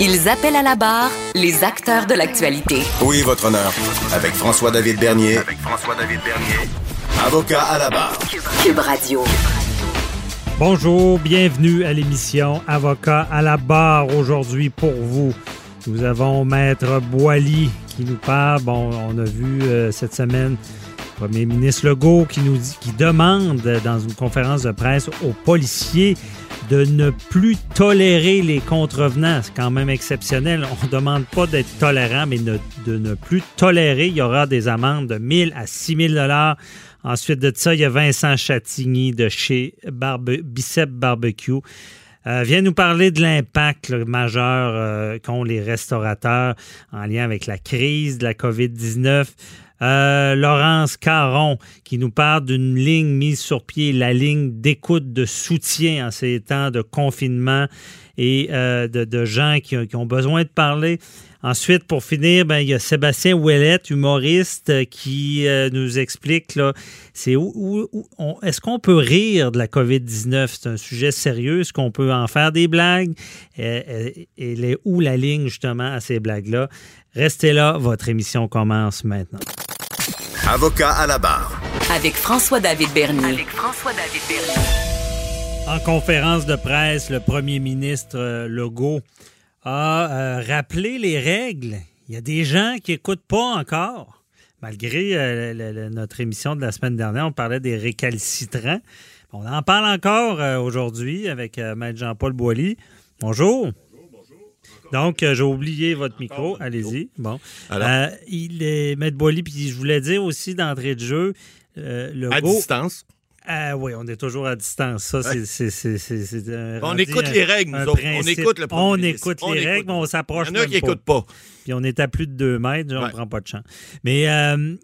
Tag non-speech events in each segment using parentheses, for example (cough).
Ils appellent à la barre les acteurs de l'actualité. Oui, votre honneur. Avec François-David Bernier. Avec François-David Bernier. Avocat à la barre. Cube Radio. Bonjour, bienvenue à l'émission Avocat à la barre aujourd'hui pour vous. Nous avons Maître Boily qui nous parle. Bon, on a vu euh, cette semaine le Premier ministre Legault qui nous dit, qui demande dans une conférence de presse aux policiers de ne plus tolérer les contrevenants. C'est quand même exceptionnel. On ne demande pas d'être tolérant, mais de ne plus tolérer. Il y aura des amendes de 1000 à 6000 dollars. Ensuite de ça, il y a Vincent Chatigny de chez Bicep Barbecue. Euh, vient nous parler de l'impact majeur euh, qu'ont les restaurateurs en lien avec la crise de la COVID-19. Euh, Laurence Caron qui nous parle d'une ligne mise sur pied, la ligne d'écoute de soutien en ces temps de confinement et euh, de, gens qui, ont- besoin de parler. Ensuite, pour finir, ben, il y a Sébastien Ouellette, humoriste, euh, qui nous explique là, où, est-ce qu'on peut rire de la COVID-19? C'est un sujet sérieux. Est-ce qu'on peut en faire des blagues? Et elle est où la ligne, justement, à ces blagues-là? Restez là, votre émission commence maintenant. Avocat à la barre. Avec François-David Bernier. En conférence de presse, le premier ministre euh, Legault a euh, rappelé les règles. Il y a des gens qui n'écoutent pas encore. Malgré euh, le- le- notre émission de la semaine dernière, on parlait des récalcitrants. On en parle encore euh, aujourd'hui avec euh, Maître Jean-Paul Boilly. Bonjour. Donc, euh, j'ai oublié votre micro. Allez-y. Bon. Euh, il est Maître Boilly, puis je voulais dire aussi d'entrée de jeu, euh, À distance. Ah oui, on est toujours à distance. Ça, c'est- c'est- c'est- c'est- c'est un- On écoute un- les règles, nous autres. On écoute le premier On ministre. écoute On les écoute. règles, mais on s'approche Il y en a qui n'écoutent pas. Puis on est à plus de deux mètres, on ne Ouais. prend pas de champ. Mais euh,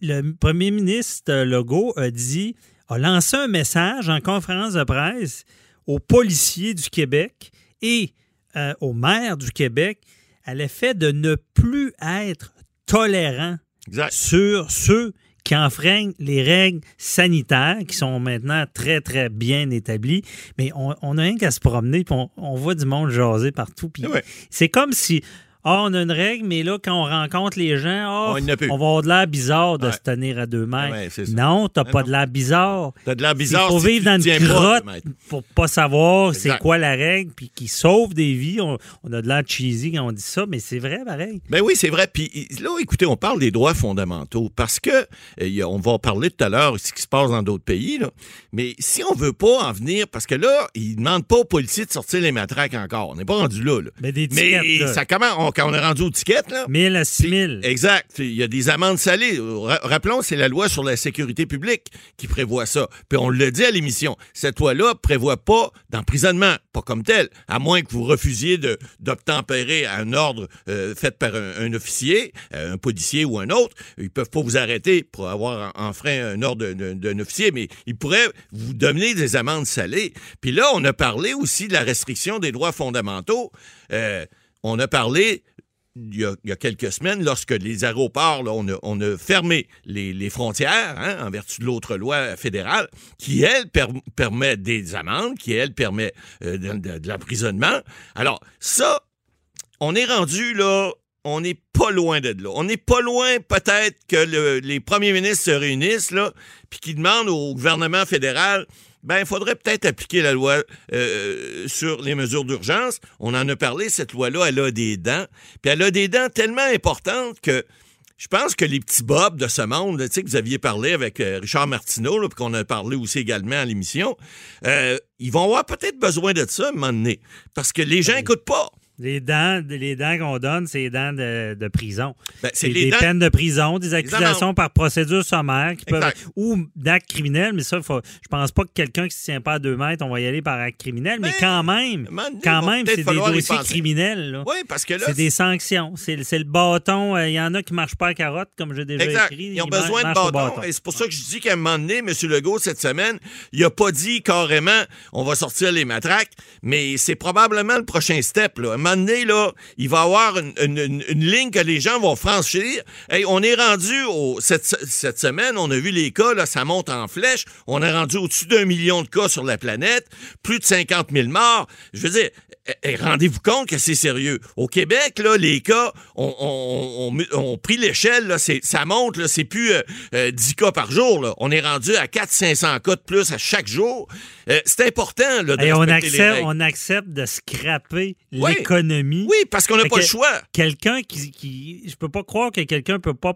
le premier ministre euh, Legault a dit, a lancé un message en conférence de presse aux policiers du Québec et euh, aux maires du Québec à l'effet de ne plus être tolérant Exact. sur ceux qui enfreignent les règles sanitaires qui sont maintenant très, très bien établies. Mais on, on a rien qu'à se promener, puis on, on voit du monde jaser partout. Puis Ouais. C'est comme si, ah, on a une règle, mais là, quand on rencontre les gens, ah, On va avoir de l'air bizarre de Ouais. se tenir à deux mètres. Ouais, non, t'as pas non. de l'air bizarre. T'as de l'air Il bizarre. faut si vivre dans une grotte pour pas savoir c'est quoi la règle, puis qui sauve des vies. On, on a de l'air cheesy quand on dit ça, mais c'est vrai, pareil. Ben oui, c'est vrai. Puis là, écoutez, on parle des droits fondamentaux parce que, euh, il on va en parler tout à l'heure, ce qui se passe dans d'autres pays, là. mais si on veut pas en venir, parce que là, ils demandent pas aux policiers de sortir les matraques encore. On n'est pas rendu là. là. Mais des Mais là. ça commence, on- quand on est rendu aux tickets, là, 1000 à Puis- 6000. Exact. Il y a des amendes salées. Ra- Rappelons, c'est la loi sur la sécurité publique qui prévoit ça. Puis on le dit à l'émission. Cette loi-là prévoit pas d'emprisonnement, pas comme tel, à moins que vous refusiez d'obtempérer à un ordre euh, fait par un, un officier, euh, un policier ou un autre. Ils peuvent pas vous arrêter pour avoir en- enfreint un ordre d'un- d'un officier, mais ils pourraient vous donner des amendes salées. Puis là, on a parlé aussi de la restriction des droits fondamentaux. Euh, on a parlé il y, a, quelques semaines, lorsque les aéroports, là, on, a, fermé les, frontières hein, en vertu de l'autre loi fédérale, qui, elle, per- permet des amendes, qui, elle, permet euh, de, l'emprisonnement. Alors, ça, on est rendu là, on n'est pas loin de là. On n'est pas loin peut-être que le- les premiers ministres se réunissent là, puis qu'ils demandent au gouvernement fédéral ben, il faudrait peut-être appliquer la loi euh, sur les mesures d'urgence. On en a parlé, cette loi-là, elle a des dents. Puis elle a des dents tellement importantes que je pense que les petits bobs de ce monde, tu sais, que vous aviez parlé avec euh, Richard Martineau, là, puis qu'on a parlé aussi également à l'émission, euh, ils vont avoir peut-être besoin de ça à un moment donné. Parce que les gens n'écoutent pas. Les dents, les dents qu'on donne, c'est les dents de, de prison. Ben, c'est des dents- peines de prison, des accusations par procédure sommaire qui peuvent, Exact. ou d'actes criminels, mais ça, faut, je pense pas que quelqu'un qui se tient pas à deux mètres, on va y aller par acte criminel, mais Ben, quand même, donné, quand même, c'est des dossiers criminels. là. Oui, parce que là, C'est des sanctions. C'est le bâton. euh, Il y en a qui ne marchent pas à carotte, comme j'ai déjà Exact. écrit. Ils ont besoin de bâtons. Et c'est pour ça que je dis qu'à un moment donné, M. Legault, cette semaine, il a pas dit carrément on va sortir les matraques, mais c'est probablement le prochain step. Là. Il va y avoir une, ligne que les gens vont franchir. Hey, on est rendu cette, semaine, on a vu les cas, ça monte en flèche. On est rendu au-dessus d'un million de cas sur la planète, plus de 50 000 morts. Je veux dire, eh, eh, rendez-vous compte que c'est sérieux. Au Québec, les cas ont, ont- ont pris l'échelle. Ça monte, là, c'est plus euh, euh, 10 cas par jour. On est rendu à 400-500 cas de plus à chaque jour. Euh, c'est important là, de Et on, accepte, on accepte de scraper Oui. l'économie. Oui, parce qu'on n'a pas que- le choix. Quelqu'un qui, qui. Je peux pas croire que quelqu'un peut pas.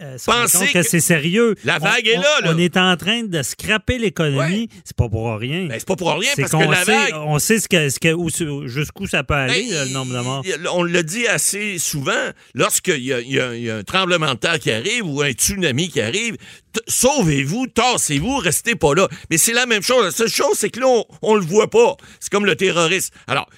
euh, que, que c'est sérieux. la On- vague est là, là. On est en train de scraper l'économie. C'est pas pour rien. Ben, c'est pas pour rien, parce que qu'on la sait, vague... on sait ce que, ce que, où- jusqu'où ça peut aller, Ben, là, le nombre de morts. On le dit assez souvent, lorsqu'il y, a- y y un tremblement de terre qui arrive ou un tsunami qui arrive, sauvez-vous, tassez-vous, restez pas là. Mais c'est la même chose. La seule chose, c'est que là, on, on le voit pas. C'est comme le terrorisme. Alors,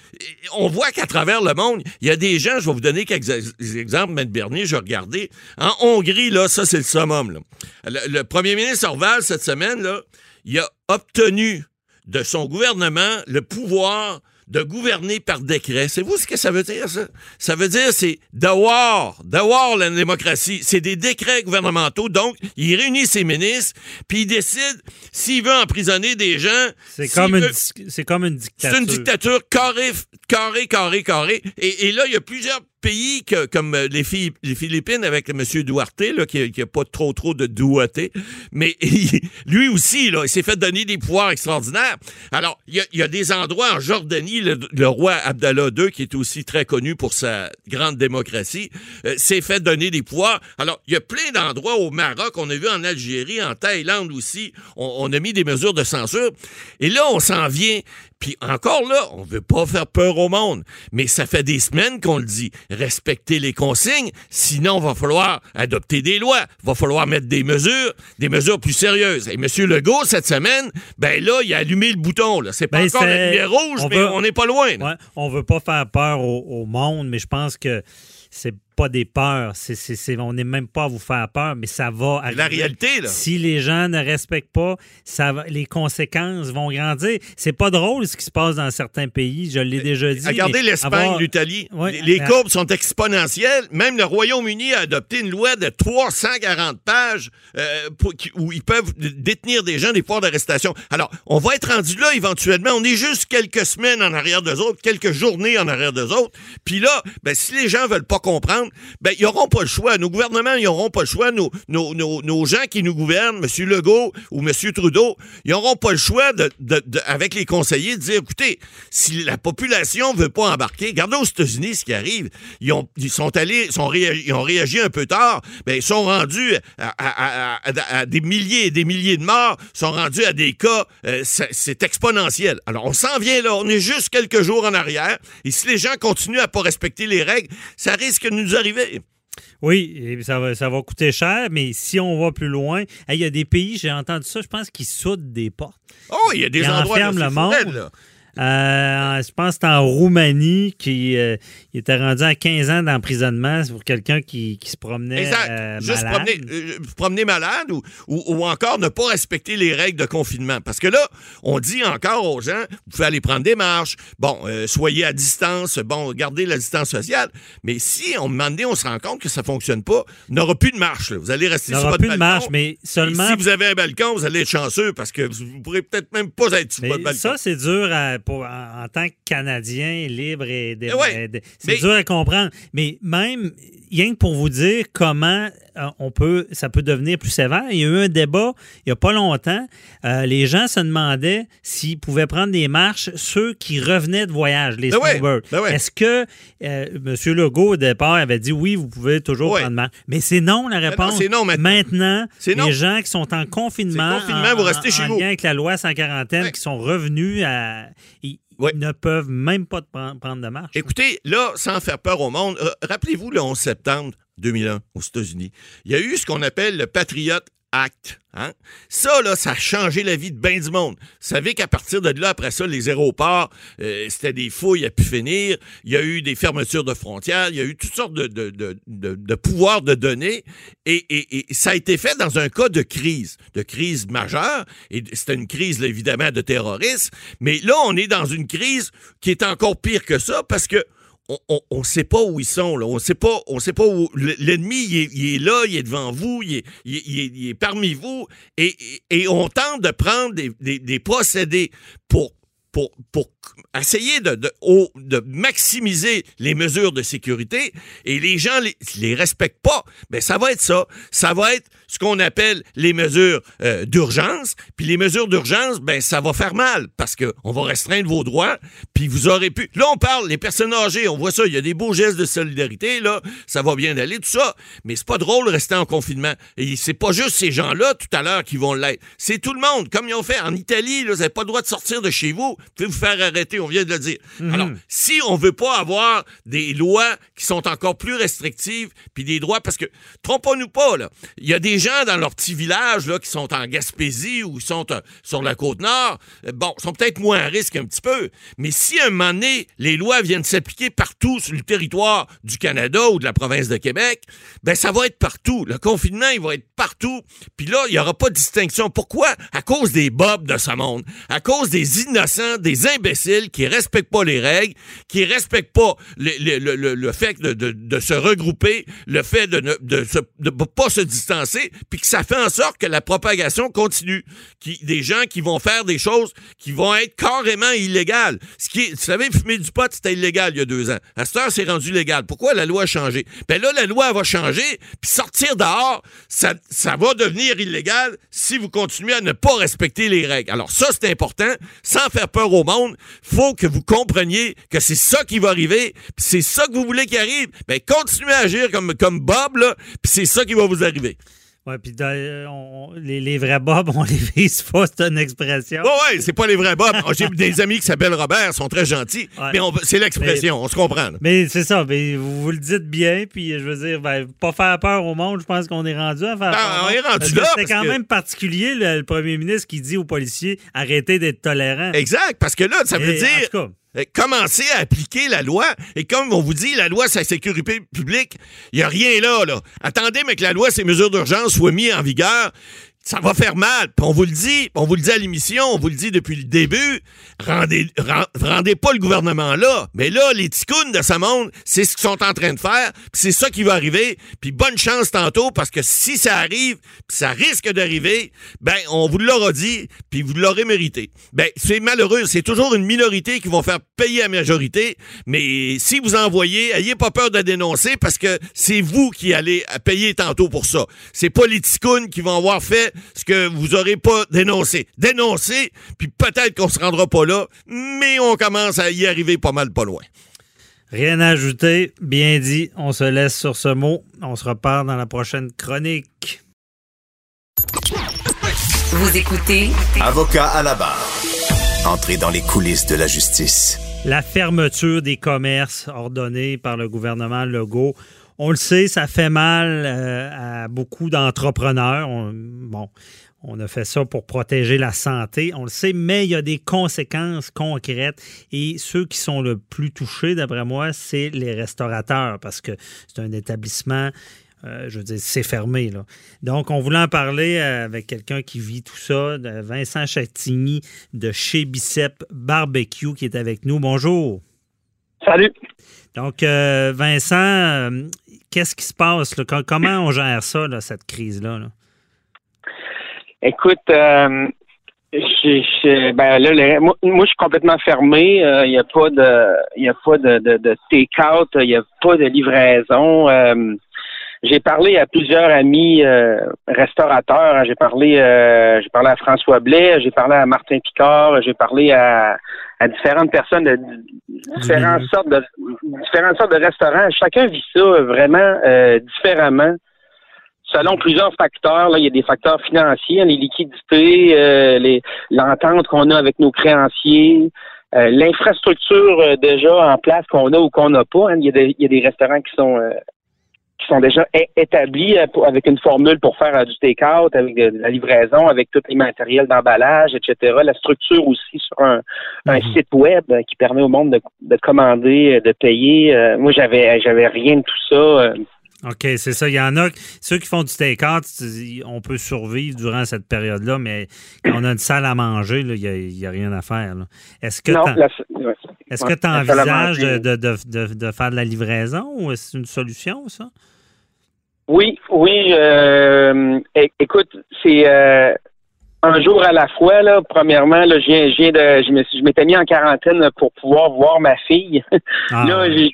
on voit qu'à travers le monde, il y a des gens, je vais vous donner quelques ex- exemples, M. Bernier, je regarder. En Hongrie, là, ça, c'est le summum. le premier ministre Orval, cette semaine, là, il a obtenu de son gouvernement le pouvoir de gouverner par décret. C'est vous ce que ça veut dire, ça? Ça veut dire, c'est d'avoir, d'avoir la démocratie. C'est des décrets gouvernementaux. Donc, il réunit ses ministres, puis il décide s'il veut emprisonner des gens. C'est comme, une, veut- c'est comme une dictature. c'est une dictature carré, carré, carré, carré. Et, et là, il y a plusieurs pays que, comme euh, les, Philipp- les Philippines avec M. Duarte, là, qui n'a pas trop trop de douaté. Mais (laughs) lui aussi, là, il s'est fait donner des pouvoirs extraordinaires. Alors, il y a, y a des endroits en Jordanie, le, le roi Abdallah II, qui est aussi très connu pour sa grande démocratie, euh, s'est fait donner des pouvoirs. Alors, il y a plein d'endroits au Maroc, on a vu en Algérie, en Thaïlande aussi, on, on a mis des mesures de censure. Et là, on s'en vient. Puis encore là, on veut pas faire peur au monde, mais ça fait des semaines qu'on le dit. Respecter les consignes, sinon va falloir adopter des lois, va falloir mettre des mesures, des mesures plus sérieuses. Et M. Legault, cette semaine, ben là, il a allumé le bouton. Là. C'est pas Ben, encore la lumière rouge, on mais veut- on n'est pas loin. Ouais, on veut pas faire peur au, au monde, mais je pense que c'est pas des peurs. C'est- on n'est même pas à vous faire peur, mais ça va C'est la arriver. réalité, là. Si les gens ne respectent pas, ça va- les conséquences vont grandir. C'est pas drôle ce qui se passe dans certains pays, je l'ai déjà dit. Regardez l'Espagne, avoir- l'Italie. Les courbes sont exponentielles. Même le Royaume-Uni a adopté une loi de 340 pages euh, pour- où ils peuvent détenir des gens des pouvoirs d'arrestation. Alors, on va être rendu là éventuellement. On est juste quelques semaines en arrière d'eux autres, quelques journées en arrière d'eux autres. Puis là, ben, si les gens veulent pas comprendre, ben, ils n'auront pas le choix. Nos gouvernements, ils n'auront pas le choix. Nos, gens qui nous gouvernent, M. Legault ou M. Trudeau, ils n'auront pas le choix, de, avec les conseillers, de dire, écoutez, si la population veut pas embarquer, regardez aux États-Unis ce qui arrive. Ils, ont, sont allés, réagi, ils ont réagi un peu tard, ben, ils sont rendus à, des milliers et des milliers de morts, sont rendus à des cas, euh, c'est c'est exponentiel. Alors, on s'en vient là, on est juste quelques jours en arrière, et si les gens continuent à pas respecter les règles, ça risque de nous arriver. Oui, et ça va, ça va coûter cher, mais si on va plus loin, hey, il y a des pays, j'ai entendu ça, je pense qu'ils soudent des portes. Oh, il y a des Ils endroits enferment le monde. là. Euh, je pense que c'est en Roumanie qui euh, était rendu à 15 ans d'emprisonnement pour quelqu'un qui, qui se promenait Exact. euh, Juste malade. promener, euh, promener malade ou, ou, ou encore ne pas respecter les règles de confinement. Parce que là, on dit encore aux gens, vous pouvez aller prendre des marches, bon, soyez à distance, bon, gardez la distance sociale. Mais si, on moment donné, on se rend compte que ça fonctionne pas, il n'y aura plus de marche. là. Vous allez rester sur votre plus de balcon. marche, mais Et seulement. si vous avez un balcon, vous allez être chanceux parce que vous ne pourrez peut-être même pas être sur Mais votre balcon. ça, c'est dur à- pour, en, en tant que Canadien libre et ouais, et c'est dur à comprendre. Mais même, rien que pour vous dire comment euh, on peut, ça peut devenir plus sévère. Il y a eu un débat il n'y a pas longtemps. Euh, les gens se demandaient s'ils pouvaient prendre des marches ceux qui revenaient de voyage, les Ben snowbirds. ben ouais. Est-ce que euh, M. Legault, au départ, avait dit oui, vous pouvez toujours Ouais. prendre marche? Mais c'est non la non, réponse. c'est non maintenant. Non. les gens qui sont en confinement, C'est confinement, en- vous restez en- chez en vous. lien avec la loi sans quarantaine, Ouais. qui sont revenus à. Ils, Ne peuvent même pas prendre, prendre de marche. Écoutez, là, sans faire peur au monde, euh, rappelez-vous le 11 septembre 2001 aux États-Unis. Il y a eu ce qu'on appelle le Patriot Act. Hein? Ça, là, ça a changé la vie de bien du monde. Vous savez qu'à partir de là, après ça, les aéroports, euh, c'était des fouilles à pu finir. Il y a eu des fermetures de frontières. Il y a eu toutes sortes de, de, de, de- de pouvoirs de données. Et, ça a été fait dans un cas de crise, de crise majeure. Et c'était une crise, là, évidemment, de terrorisme. Mais là, on est dans une crise qui est encore pire que ça parce que on ne sait pas où ils sont. Là. On sait pas, sait pas où. L'ennemi, il est, là, il est devant vous, il est, parmi vous. Et, on tente de prendre des, procédés pour, essayer de, maximiser les mesures de sécurité. Et les gens les, les respectent pas. Ben, ça va être ça. Ça va être ce qu'on appelle les mesures euh, d'urgence. Puis les mesures d'urgence, ben, ça va faire mal parce qu'on va restreindre vos droits. Puis vous aurez pu. Là, on parle, les personnes âgées, on voit ça, il y a des beaux gestes de solidarité, là. Ça va bien aller, tout ça. Mais c'est pas drôle de rester en confinement. Et c'est pas juste ces gens-là, tout à l'heure, qui vont l'être. C'est tout le monde. Comme ils ont fait en Italie, là, vous n'avez pas le droit de sortir de chez vous. Vous pouvez vous faire arrêter, on vient de le dire. Alors, si on veut pas avoir des lois qui sont encore plus restrictives, puis des droits, parce que, trompons-nous pas, là. Il y a des gens dans leur petit village, là, qui sont en Gaspésie ou qui sont euh, sur la Côte-Nord. Euh, Bon, sont peut-être moins à risque un petit peu. Mais si à un moment donné, les lois viennent s'appliquer partout sur le territoire du Canada ou de la province de Québec, ben, ça va être partout. Le confinement, il va être partout. Puis là, il n'y aura pas de distinction. Pourquoi? À cause des bobs de ce monde. À cause des innocents, des imbéciles qui respectent pas les règles, qui respectent pas le, le- fait de, se regrouper, le fait de ne pas se distancer, puis que ça fait en sorte que la propagation continue. Des gens qui vont faire des choses qui vont être carrément illégales. Ce qui vous savez, fumer du pot, c'était illégal il y a deux ans. À cette heure, c'est rendu légal. Pourquoi la loi a changé? Ben là, la loi va changer, puis sortir dehors, ça, ça va devenir illégal si vous continuez à ne pas respecter les règles. Alors ça, c'est important. Sans faire peur au monde, faut que vous compreniez que c'est ça qui va arriver, puis c'est ça que vous voulez qu'il arrive. Ben continuez à agir comme, comme Bob, là, puis c'est ça qui va vous arriver. Ouais, puis euh, les, les vrais bobs, on les vise pas, c'est une expression. Ouais, ouais, c'est pas les vrais Bob. J'ai (laughs) des amis qui s'appellent Robert, ils sont très gentils, Ouais. mais c'est l'expression, on se comprend. là. Mais c'est ça, mais vous, vous le dites bien, puis je veux dire, ben, pas faire peur au monde, je pense qu'on est rendu à faire Ben, peur. on est rendu là, parce quand que- même particulier, le, le premier ministre qui dit aux policiers arrêtez d'être tolérants. Exact, parce que là, ça veut Et, dire en tout cas, euh, commencer à appliquer la loi. Et comme on vous dit, la loi sur la sécurité publique, il n'y a rien là, là. Attendez, mais que la loi, ces mesures d'urgence soient mises en vigueur. Ça va faire mal. Puis on vous le dit, on vous le dit à l'émission, on vous le dit depuis le début. Rendez, ren- rendez pas le gouvernement là. Mais là, les ticounes de ce monde, c'est ce qu'ils sont en train de faire. Puis c'est ça qui va arriver. Puis bonne chance tantôt, parce que si ça arrive, puis ça risque d'arriver, ben, on vous l'aura dit, puis vous l'aurez mérité. Ben, c'est malheureux. C'est toujours une minorité qui vont faire payer la majorité. Mais si vous en voyez, ayez pas peur de dénoncer, parce que c'est vous qui allez payer tantôt pour ça. C'est pas les ticounes qui vont avoir fait ce que vous aurez pas dénoncé. Dénoncez, puis peut-être qu'on se rendra pas là, mais on commence à y arriver pas mal pas loin. rien à ajouter, bien dit, on se laisse sur ce mot. On se reparle dans la prochaine chronique. Vous écoutez Avocat à la barre. Entrez dans les coulisses de la justice. La fermeture des commerces ordonnée par le gouvernement Legault. On le sait, ça fait mal euh, à beaucoup d'entrepreneurs. On- bon, on a fait ça pour protéger la santé, on le sait, mais il y a des conséquences concrètes. Et ceux qui sont le plus touchés, d'après moi, c'est les restaurateurs, parce que c'est un établissement euh, je veux dire, c'est fermé. Donc, on voulait en parler euh, avec quelqu'un qui vit tout ça, Vincent Chatigny de chez Bicep Barbecue qui est avec nous. Bonjour. Salut. Donc, euh, Vincent, euh, qu'est-ce qui se passe? Comment on gère ça, cette crise-là? là? Écoute, euh, ben moi, je suis complètement fermé. Il n'y a pas de, il a pas de, take-out. Il n'y a pas de livraison. J'ai parlé à plusieurs amis restaurateurs. Hein. J'ai parlé, j'ai parlé à François Blais. J'ai parlé à Martin Picard. J'ai parlé à, différentes personnes différentes sortes de différentes sortes de restaurants. Chacun vit ça vraiment différemment selon plusieurs facteurs. Là, il y a des facteurs financiers, les liquidités, euh, l'entente qu'on a avec nos créanciers, euh, l'infrastructure euh, déjà en place qu'on a ou qu'on n'a pas. Hein. Il, y a des, il, y a des, restaurants qui sont qui sont déjà établis avec une formule pour faire du take-out, avec de, la livraison, avec tous les matériels d'emballage, etc. La structure aussi sur un, un mm-hmm. site web qui permet au monde de, de commander, de payer. moi, j'avais j'avais rien de tout ça. OK, c'est ça. Il y en a, ceux qui font du take-out, on peut survivre durant cette période-là, mais quand on a une salle à manger, il n'y a, rien à faire. Est-ce que tu envisages de, faire de la livraison ou est-ce une solution, ça? Oui, oui. Euh, écoute, c'est euh, un jour à la fois, là, premièrement, là, je, viens, de, je, me, je m'étais mis en quarantaine pour pouvoir voir ma fille. (laughs) Ah, là, je,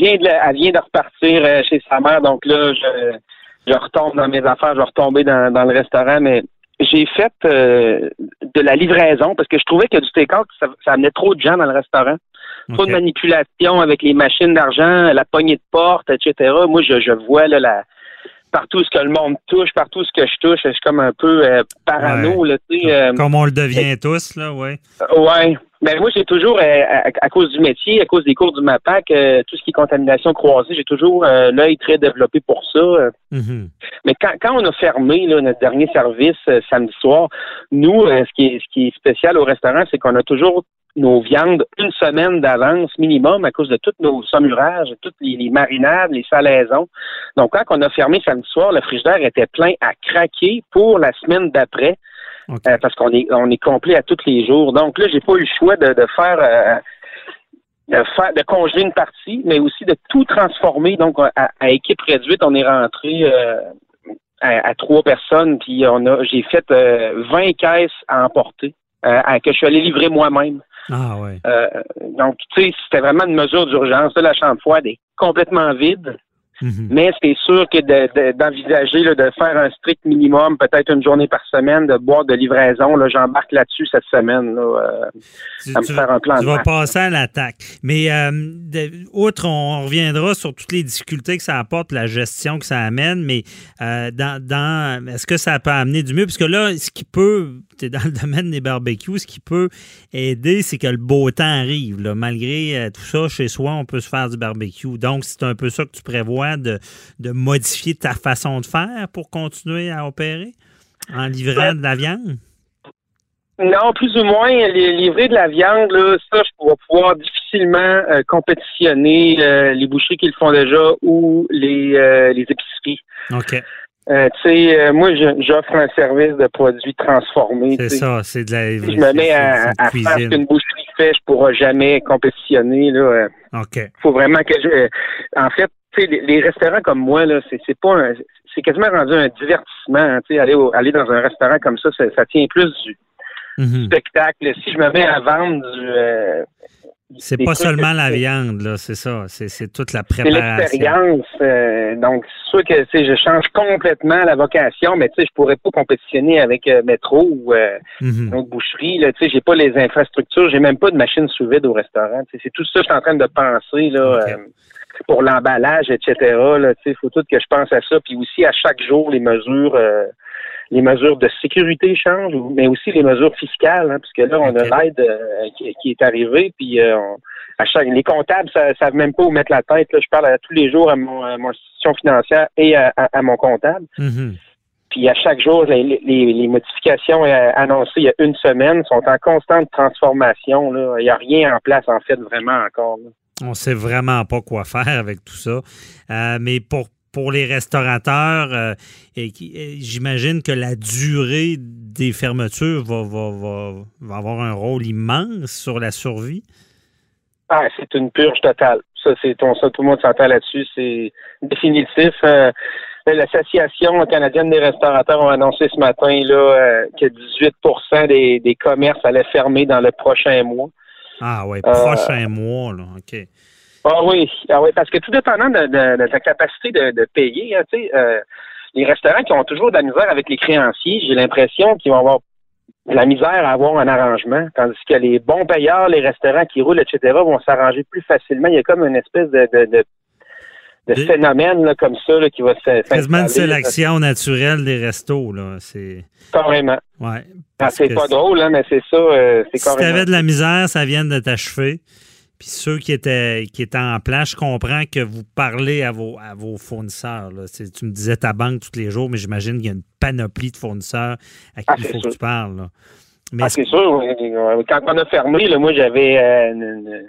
viens de, elle vient de repartir euh, chez sa mère, donc là, je, je retombe dans mes affaires, je vais retomber dans, dans le restaurant, mais j'ai fait euh, de la livraison parce que je trouvais que du take-out, ça, amenait trop de gens dans le restaurant. Trop de manipulation avec les machines d'argent, la poignée de porte, etc. Moi, je, je vois là, la, partout ce que le monde touche, partout ce que je touche, je suis comme un peu euh, parano. Là, euh, comme on le devient tous, là, oui. Oui. Mais moi, j'ai toujours, euh, à, cause du métier, à cause des cours du MAPAC, tout ce qui est contamination croisée, j'ai toujours l'œil très développé pour ça. Mm-hmm. Mais quand, quand on a fermé là, notre dernier service samedi soir, nous, ce, qui est, ce qui est spécial au restaurant, c'est qu'on a toujours nos viandes une semaine d'avance minimum à cause de tous nos saumurages, toutes les, marinades, les salaisons. Donc, quand on a fermé samedi soir, le frigidaire était plein à craquer pour la semaine d'après. Euh, parce qu'on est on est complet à tous les jours. Donc là, j'ai pas eu le choix de, faire euh, de faire de congeler une partie, mais aussi de tout transformer. Donc à, équipe réduite, on est rentré euh, à, trois personnes, puis on a j'ai fait 20 caisses à emporter. Que je suis allé livrer moi-même. Ah ouais. Euh, donc, tu sais, c'était vraiment une mesure d'urgence. La chambre froide est complètement vide. Mhm. Mais c'est sûr que d'envisager de, faire un strict minimum, peut-être une journée par semaine, de boire de livraison, là, j'embarque là-dessus cette semaine. Là, euh, tu, me faire un plan tu vas passer à l'attaque. Mais euh, outre, on reviendra sur toutes les difficultés que ça apporte, la gestion que ça amène, mais euh, dans, dans est-ce que ça peut amener du mieux? Parce que là, ce qui peut, tu es dans le (laughs) domaine des barbecues, ce qui peut aider, c'est que le beau temps arrive. Malgré tout ça, chez soi, on peut se faire du barbecue. Donc, c'est un peu ça que tu prévois de, modifier ta façon de faire pour continuer à opérer en livrant de la viande? Non, plus ou moins. livrer de la viande, là, ça, je pourrais pouvoir difficilement euh, compétitionner euh, les boucheries qui le font déjà ou les, euh, les épiceries. OK. tu sais, moi, j'offre un service de produits transformés. C'est ça, c'est de la. Si je me mets à, faire ce qu'une boucherie fait, je pourrai jamais compétitionner. Là. OK. faut vraiment que je. En fait, les, restaurants comme moi, là, c'est, pas un, c'est quasiment rendu un divertissement. Hein, aller, aller dans un restaurant comme ça, ça, tient plus du, mhm. spectacle. Si je me mets à vendre du. Euh, c'est pas seulement la viande, là, c'est ça. C'est, toute la préparation. C'est l'expérience. Euh, donc, c'est sûr que je change complètement la vocation, mais je pourrais pas compétitionner avec euh, métro ou mm boucherie. Là, j'ai pas les infrastructures, j'ai même pas de machine sous vide au restaurant. C'est tout ça que je suis en train de penser. Là, pour l'emballage, etc. Il faut tout que je pense à ça. Puis aussi, à chaque jour, les mesures euh, les mesures de sécurité changent, mais aussi les mesures fiscales, hein, puisque là, on a l'aide euh, qui, est arrivée, puis euh, à chaque, les comptables ne savent même pas où mettre la tête. Là. Je parle tous les jours à mon, institution financière et à, mon comptable. Mm-hmm. Puis à chaque jour, les, les, modifications annoncées il y a une semaine sont en constante transformation. Là. Il n'y a rien en place, en fait, vraiment encore. On sait vraiment pas quoi faire avec tout ça. Euh, mais pour, pour les restaurateurs, euh, j'imagine que la durée des fermetures va, va, avoir un rôle immense sur la survie. Ah, c'est une purge totale. Ça, c'est tout le monde s'entend là-dessus. C'est définitif. Euh, L'Association canadienne des restaurateurs a annoncé ce matin là, euh, que 18 des, des commerces allaient fermer dans le prochain mois. Ah oui, prochain mois, là, OK. Ah oui, ah oui, parce que tout dépendant de, de, de ta capacité de, de payer, hein, tu sais, euh, les restaurants qui ont toujours de la misère avec les créanciers, j'ai l'impression qu'ils vont avoir de la misère à avoir un arrangement, tandis que les bons payeurs, les restaurants qui roulent, etc., vont s'arranger plus facilement. Il y a comme une espèce de, de, de, de Des- phénomène là, comme ça là, qui va se Quasiment une s'installer, là, sélection naturelle des restos, là. C'est. Carrément. Ouais. Ah, c'est pas drôle, hein, mais c'est ça. euh, c'est Si tu avais de la misère, ça vient de t'achever. Puis ceux qui étaient, qui étaient en plan, je comprends que vous parlez à vos, à vos fournisseurs. là. Tu me disais ta banque tous les jours, mais j'imagine qu'il y a une panoplie de fournisseurs à qui Ah, il faut que tu parles. là. Mais Ah, c'est sûr. Quand on a fermé, là, moi, j'avais. euh, une-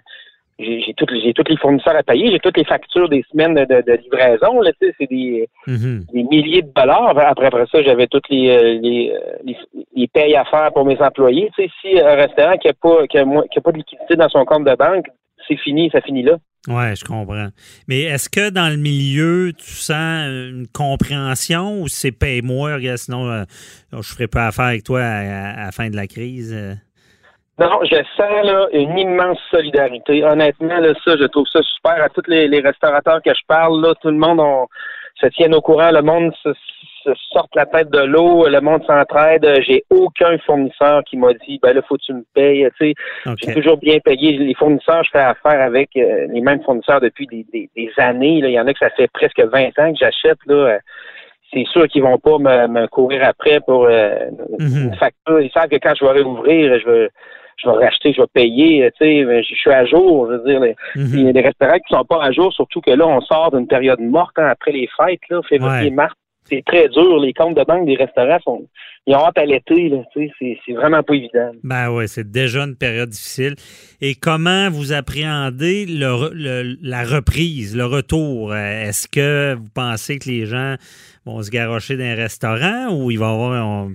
j'ai toutes- j'ai tous les fournisseurs à payer, j'ai toutes les factures des semaines de, livraison. Là, c'est des, Mhm. des milliers de dollars. Après, après ça, j'avais toutes les, euh, les, euh, les, les payes à faire pour mes employés. Si un restaurant qui n'a pas, qui a qui a pas de liquidité dans son compte de banque, c'est fini, ça finit là. Ouais, je comprends. Mais est-ce que dans le milieu, tu sens une compréhension ou c'est paye-moi, sinon euh, je ne ferai pas affaire avec toi à, à- à la fin de la crise? euh? Non, je sens là, une immense solidarité. Honnêtement, là, ça, je trouve ça super. À tous les, les restaurateurs que je parle, là, tout le monde on, se tient au courant. Le monde se, se sort la tête de l'eau. Le monde s'entraide. J'ai aucun fournisseur qui m'a dit, ben là, faut que tu me payes. Tu sais, j'ai toujours bien payé. Les fournisseurs, je fais affaire avec euh, les mêmes fournisseurs depuis des, des- des années. là. Il y en a que ça fait presque 20 ans que j'achète. Là, Euh, c'est sûr qu'ils vont pas me, me courir après pour euh, Mhm. une facture. Ils savent que quand je vais réouvrir, je vais, je vais racheter, je vais payer. Tu sais, je suis à jour. Je veux dire, les- Mhm. il y a des restaurants qui sont pas à jour, surtout que là, on sort d'une période morte hein, après les fêtes, là, février, Ouais. mars. C'est très dur. Les comptes de banque des restaurants sont, ils ont hâte à l'été. C'est vraiment pas évident. Ben oui, c'est déjà une période difficile. Et comment vous appréhendez le re- le- la reprise, le retour? Euh, Est-ce que vous pensez que les gens vont se garrocher dans un restaurant ou il va y avoir on-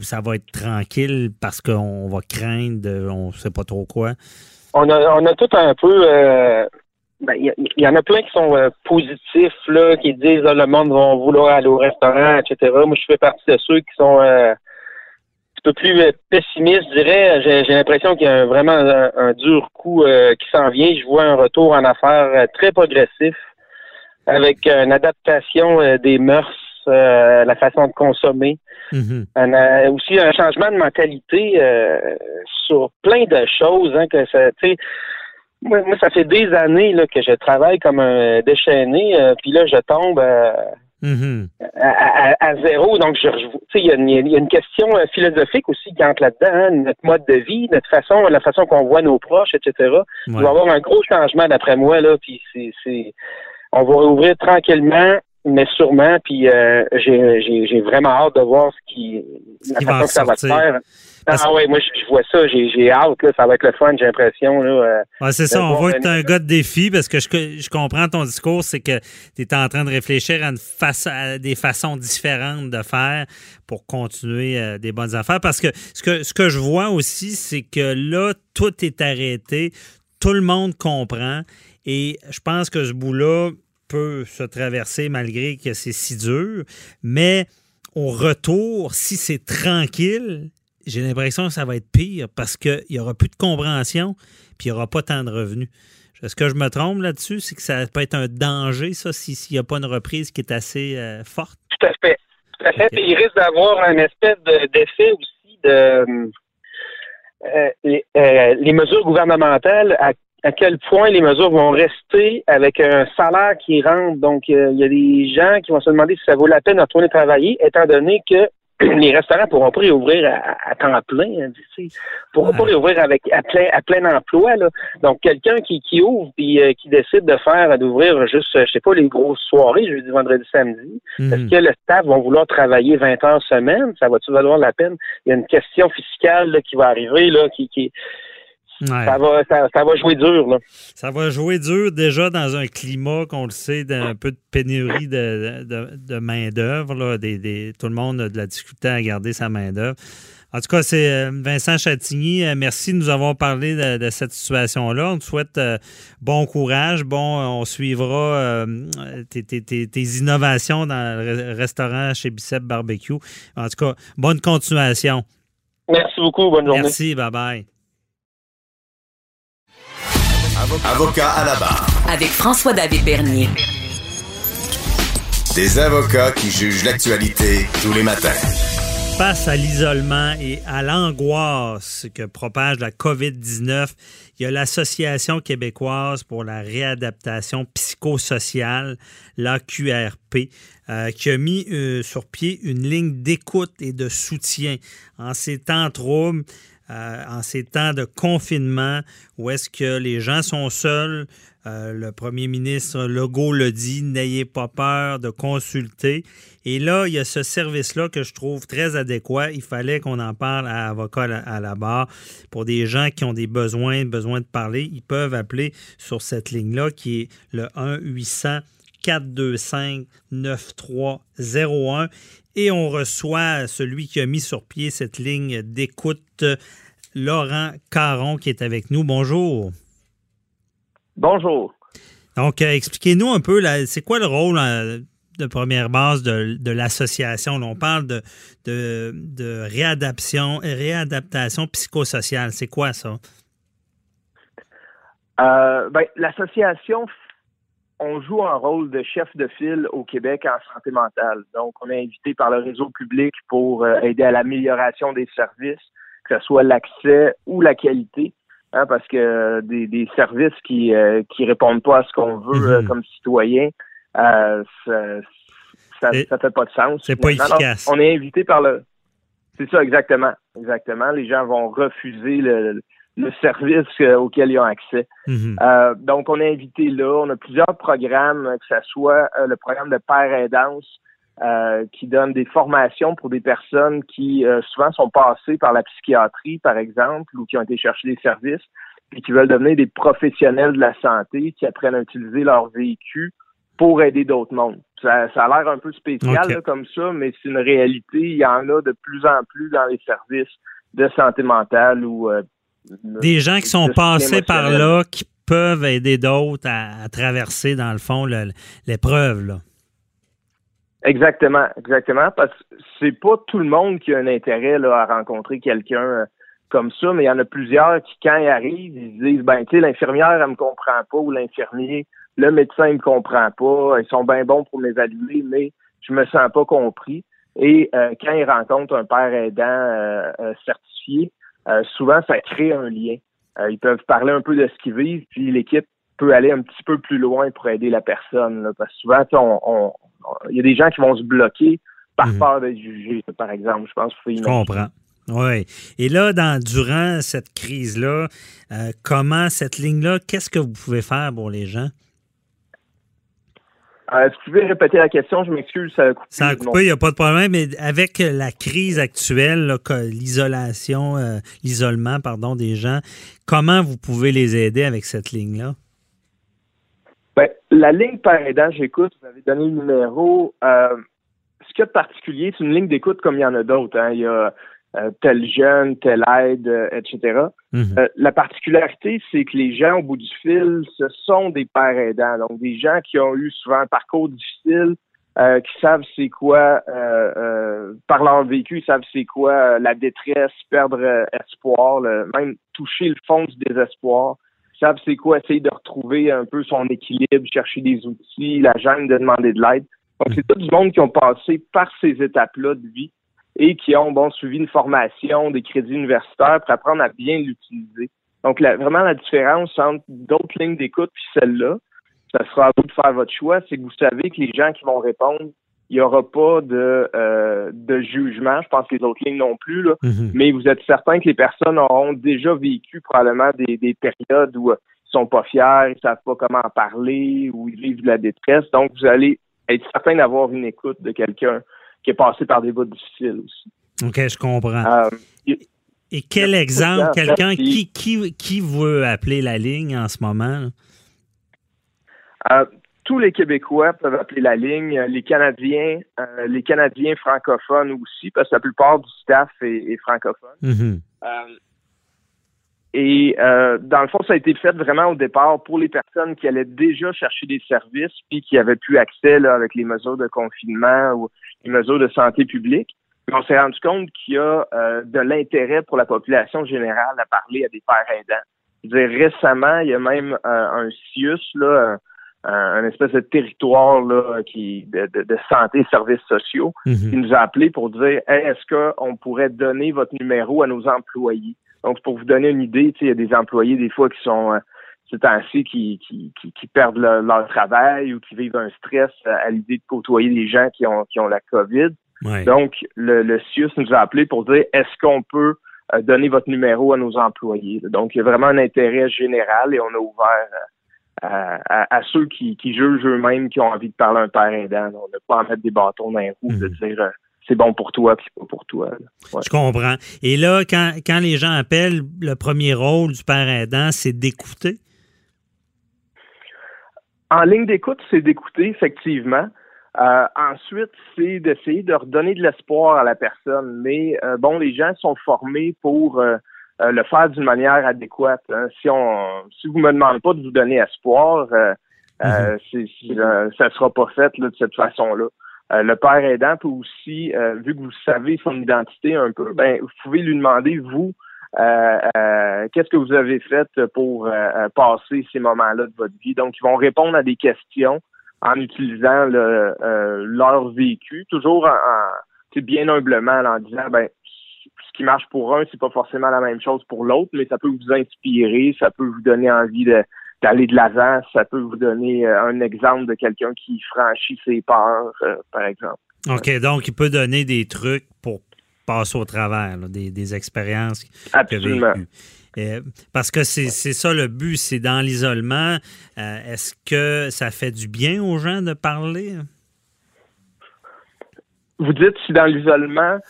ça va être tranquille parce qu'on va craindre de, on sait pas trop quoi? on a, on a tout un peu. euh, ben, Il y, en a plein qui sont euh, positifs, là, qui disent ah, le monde va vouloir aller au restaurant, etc. Moi, je fais partie de ceux qui sont euh, un peu plus euh, pessimistes, je dirais. J'ai l'impression qu'il y a vraiment un, dur coup euh, qui s'en vient. Je vois un retour en affaires euh, très progressif avec une adaptation euh, des mœurs, euh, la façon de consommer Mhm. un, euh, aussi un changement de mentalité euh, sur plein de choses. Hein, que ça, moi, moi, ça fait des années là, que je travaille comme un déchaîné, euh, puis là, je tombe euh, Mhm. à, à- à zéro. Donc, je, il y, a une- il y a une question philosophique aussi qui entre là-dedans, hein, notre mode de vie, notre façon, la façon qu'on voit nos proches, etc. Il va y avoir un gros changement d'après moi là, puis c'est, c'est, on va rouvrir tranquillement, mais sûrement, puis euh, j'ai, vraiment hâte de voir ce qui, Ce façon que ça va se faire. Parce- Ah ouais, moi je, je vois ça, j'ai, hâte là, ça va être le fun, j'ai l'impression euh, Ouais, c'est ça, on voit que tu un- un gars de défi parce que je, je comprends ton discours, c'est que tu es en train de réfléchir à, une à des façons différentes de faire pour continuer euh, des bonnes affaires. Parce que ce que, ce que je vois aussi, c'est que là, tout est arrêté, tout le monde comprend et je pense que ce bout-là peut se traverser malgré que c'est si dur, mais au retour, si c'est tranquille, j'ai l'impression que ça va être pire parce qu'il n'y aura plus de compréhension puis il n'y aura pas tant de revenus. Est-ce que je me trompe là-dessus? C'est que ça peut être un danger, ça, si- s'il n'y a pas une reprise qui est assez euh, forte? Tout à fait. Tout à fait. Il risque d'avoir un espèce de- d'effet aussi de euh, les, euh, les mesures gouvernementales, à, quel point les mesures vont rester avec un salaire qui rentre. Donc, euh, il y a des gens qui vont se demander si ça vaut la peine de retourner travailler, étant donné que (clears throat) les restaurants pourront pas réouvrir à, à temps plein, hein, tu sais. pourront pas réouvrir avec à plein à plein emploi là. Donc quelqu'un qui, qui ouvre puis euh, qui décide de faire d'ouvrir juste euh, je sais pas les grosses soirées jeudi vendredi samedi, est-ce Mhm. que le staff va vouloir travailler 20 heures semaine? Ça va-tu valoir la peine? Il y a une question fiscale là, qui va arriver, là, qui, qui Ouais. ça va ça, ça va jouer dur. Là. Ça va jouer dur déjà dans un climat qu'on le sait d'un peu de pénurie de, de, de main-d'œuvre. là, Des, des- tout le monde a de la difficulté à garder sa main-d'œuvre. En tout cas, c'est euh, Vincent Chatigny. Euh, merci de nous avoir parlé de, cette situation-là. On te souhaite euh, bon courage. Bon, on suivra tes, innovations dans le restaurant chez Bicep Barbecue. En tout cas, bonne continuation. Merci beaucoup. Bonne journée. Merci. Bye-bye. Avocat à la barre. Avec François-David Bernier. Des avocats qui jugent l'actualité tous les matins. Face à l'isolement et à l'angoisse que propage la COVID-19, il y a l'Association québécoise pour la réadaptation psychosociale, l'AQRP, euh, qui a mis euh, sur pied une ligne d'écoute et de soutien en ces temps troubles. Euh, en ces temps de confinement où est-ce que les gens sont seuls. Euh, le premier ministre Legault le dit, n'ayez pas peur de consulter. Et là, il y a ce service-là que je trouve très adéquat. Il fallait qu'on en parle à avocat à la barre. Pour des gens qui ont des besoins, besoin de parler, ils peuvent appeler sur cette ligne-là qui est le 1-800. 425 9301 et on reçoit celui qui a mis sur pied cette ligne d'écoute, Laurent Caron, qui est avec nous. Bonjour. Bonjour. Donc, euh, expliquez-nous un peu, c'est quoi le rôle euh, de première base de, l'association? On parle de, de, réadaptation, réadaptation psychosociale. C'est quoi ça? Euh, ben, l'association on joue un rôle de chef de file au Québec en santé mentale. Donc, on est invité par le réseau public pour euh, aider à l'amélioration des services, que ce soit l'accès ou la qualité, hein, parce que des, services qui euh, qui répondent pas à ce qu'on veut euh, mhm. comme citoyen, ça, ça, fait pas de sens. C'est pas efficace. on est invité par le. C'est ça exactement, exactement. Les gens vont refuser le le service euh, auquel ils ont accès. Mhm. Euh, donc, on est invité là. On a plusieurs programmes, que ce soit euh, le programme de père aidance, qui donne des formations pour des personnes qui souvent sont passées par la psychiatrie, par exemple, ou qui ont été chercher des services, et qui veulent devenir des professionnels de la santé, qui apprennent à utiliser leur vécu pour aider d'autres mondes. Ça, a l'air un peu spécial comme ça, mais c'est une réalité. Il y en a de plus en plus dans les services de santé mentale ou des gens qui sont passés par là, qui peuvent aider d'autres à, traverser, dans le fond, l'épreuve. Exactement, exactement, parce que c'est pas tout le monde qui a un intérêt là, à rencontrer quelqu'un euh, comme ça, mais il y en a plusieurs qui, quand ils arrivent, ils se disent, ben, tu sais, l'infirmière, elle me comprend pas, ou l'infirmier, le médecin, il me comprend pas, ils sont bien bons pour m'évaluer, mais je me sens pas compris. Et euh, quand ils rencontrent un père aidant euh, certifié, euh, souvent, ça crée un lien. Euh, ils peuvent parler un peu de ce qu'ils vivent, puis l'équipe peut aller un petit peu plus loin pour aider la personne. parce que souvent, on, il y a des gens qui vont se bloquer par mhm. peur d'être jugés, par exemple. Je pense qu'il faut Je comprends. Oui. Et là, dans, durant cette crise-là, euh, comment cette ligne-là, qu'est-ce que vous pouvez faire pour les gens? Euh, est-ce que vous pouvez répéter la question? Je m'excuse, ça a coupé. Ça a coupé, il n'y a pas de problème. Mais avec la crise actuelle, l'isolation, euh, l'isolement, pardon, des gens, comment vous pouvez les aider avec cette ligne-là? Ben, la ligne par aidant, j'écoute, vous avez donné le numéro. Euh, ce qu'il y a de particulier, c'est une ligne d'écoute comme il y en a d'autres. Hein. Il y a euh, tel jeune, telle aide, euh, etc. Mhm. Euh, la particularité, c'est que les gens au bout du fil, ce sont des pères aidants, donc des gens qui ont eu souvent un parcours difficile, qui savent c'est quoi, par leur vécu, ils savent c'est quoi la détresse, perdre espoir, même toucher le fond du désespoir. Ils savent c'est quoi essayer de retrouver un peu son équilibre, chercher des outils, la gêne de demander de l'aide. Donc, c'est tout du monde qui ont passé par ces étapes-là de vie et qui ont bon suivi une formation, des crédits universitaires pour apprendre à bien l'utiliser. Donc vraiment la différence entre d'autres lignes d'écoute puis celle-là, ça sera à vous de faire votre choix, c'est que vous savez que les gens qui vont répondre, il n'y aura pas de, euh, de jugement. Je pense que les autres lignes non plus, là. Mm-hmm. mais vous êtes certain que les personnes auront déjà vécu probablement des, des périodes où ils sont pas fiers, ils savent pas comment en parler, où ils vivent de la détresse. Donc, vous allez être certain d'avoir une écoute de quelqu'un qui est passé par des bouts difficiles aussi. OK, je comprends. Euh, et quel exemple, quelqu'un qui, qui, qui veut appeler la ligne en ce moment? Euh, tous les Québécois peuvent appeler la ligne, les Canadiens, euh, les Canadiens francophones aussi, parce que la plupart du staff est, francophone. Mhm. Euh, et euh, dans le fond, ça a été fait vraiment au départ pour les personnes qui allaient déjà chercher des services puis qui avaient plus accès là, avec les mesures de confinement ou les mesures de santé publique. Mais on s'est rendu compte qu'il y a de l'intérêt pour la population générale à parler à des pères aidants. Je veux dire, récemment, il y a même un CIUS, là, un, espèce de territoire là, qui de, de, santé et services sociaux Mhm. qui nous a appelé pour dire est-ce qu'on pourrait donner votre numéro à nos employés? Donc, pour vous donner une idée, il y a des employés des fois qui sont euh, ces temps-ci qui, qui, qui, perdent leur travail ou qui vivent un stress à l'idée de côtoyer des gens qui ont, qui ont la COVID. Donc, le, le CIUS nous a appelé pour dire est-ce qu'on peut euh, donner votre numéro à nos employés? Donc, il y a vraiment un intérêt général et on a ouvert euh, à, ceux qui, jugent eux-mêmes qui ont envie de parler à un père aidant. On n'a pas à mettre des bâtons dans les roues de Mhm. dire euh, c'est bon pour toi puis pas pour toi. Je comprends. Et là, quand, quand les gens appellent, le premier rôle du père aidant, c'est d'écouter? En ligne d'écoute, c'est d'écouter, effectivement. Euh, ensuite, c'est d'essayer de redonner de l'espoir à la personne. Mais euh, bon, les gens sont formés pour euh, le faire d'une manière adéquate. Hein. Si on, si vous me demandez pas de vous donner espoir, mm-hmm. ça sera pas fait de cette façon-là. Le père aidant peut aussi, vu que vous savez son identité un peu, ben vous pouvez lui demander vous qu'est-ce que vous avez fait pour passer ces moments-là de votre vie? Donc ils vont répondre à des questions en utilisant leur vécu, toujours en, bien humblement en disant ben ce qui marche pour un, c'est pas forcément la même chose pour l'autre, mais ça peut vous inspirer, ça peut vous donner envie d'aller de l'avant, ça peut vous donner euh, un exemple de quelqu'un qui franchit ses peurs, euh, par exemple. OK, donc il peut donner des trucs pour passer au travers, des, expériences Absolument. Euh, parce que c'est ça le but, c'est dans l'isolement. Est-ce que ça fait du bien aux gens de parler? Vous dites si dans l'isolement,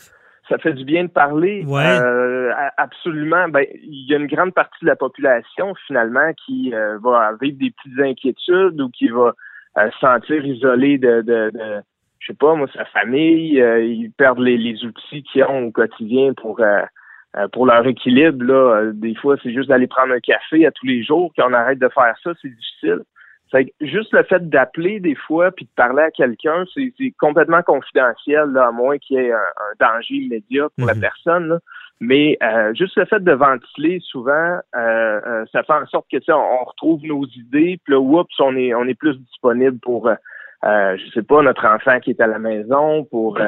ça fait du bien de parler. Ouais. Euh, absolument. Ben, il y a une grande partie de la population finalement qui euh, va vivre des petites inquiétudes ou qui va euh, se sentir isolé de, de, de, je sais pas moi, sa famille. ils perdent les, les outils qu'ils ont au quotidien pour pour leur équilibre. Là, des fois, c'est juste d'aller prendre un café à tous les jours. Quand on arrête de faire ça, c'est difficile. C'est juste le fait d'appeler des fois puis de parler à quelqu'un, c'est complètement confidentiel, là, à moins qu'il y ait un, danger immédiat pour la personne. Mais euh, juste le fait de ventiler, souvent, euh, euh, ça fait en sorte que on, on retrouve nos idées, puis là, oups, on est on est plus disponible pour, euh, je sais pas, notre enfant qui est à la maison, pour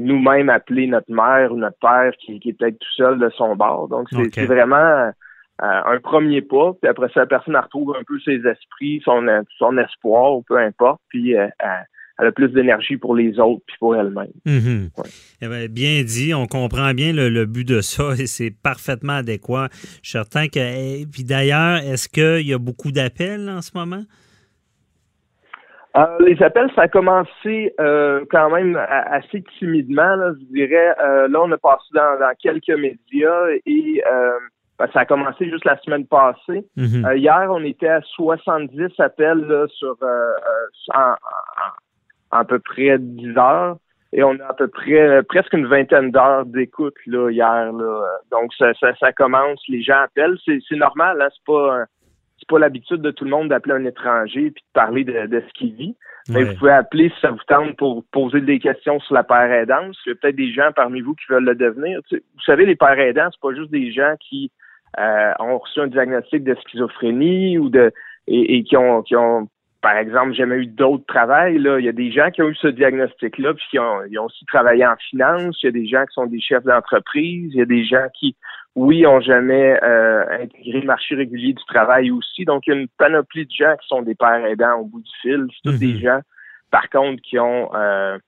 nous-mêmes appeler notre mère ou notre père qui, qui est peut-être tout seul de son bord. Donc, c'est vraiment un premier pas, puis après ça, la personne retrouve un peu ses esprits, son, son espoir, peu importe, puis elle, a plus d'énergie pour les autres, puis pour elle-même. Mm-hmm. bien dit, on comprend bien le, but de ça et c'est parfaitement adéquat. Je suis certain que. Eh, puis d'ailleurs, est-ce qu'il y a beaucoup d'appels en ce moment? Euh, les appels, ça a commencé euh, quand même assez timidement, je dirais. Euh, là, on a passé dans, dans quelques médias et ben, ça a commencé juste la semaine passée. Mhm. Euh, hier, on était à 70 appels sur euh, euh, en, à peu près 10 heures. Et on a à peu près presque une vingtaine d'heures d'écoute là hier. Là. Donc ça, ça, commence, les gens appellent. C'est, normal, hein? c'est pas c'est pas l'habitude de tout le monde d'appeler un étranger puis de parler de, ce qu'il vit. Mais vous pouvez appeler si ça vous tente pour poser des questions sur la père aidance. Il y a peut-être des gens parmi vous qui veulent le devenir. vous savez, les pères aidants, c'est pas juste des gens qui euh, ont reçu un diagnostic de schizophrénie ou de et, qui ont qui ont par exemple jamais eu d'autres travail là. Il y a des gens qui ont eu ce diagnostic là puis qui ont ils ont aussi travaillé en finance. Il y a des gens qui sont des chefs d'entreprise. Il y a des gens qui oui ont jamais euh, intégré le marché régulier du travail aussi. Donc il y a une panoplie de gens qui sont des pères aidants au bout du fil. C'est tous des mhm. gens par contre qui ont euh,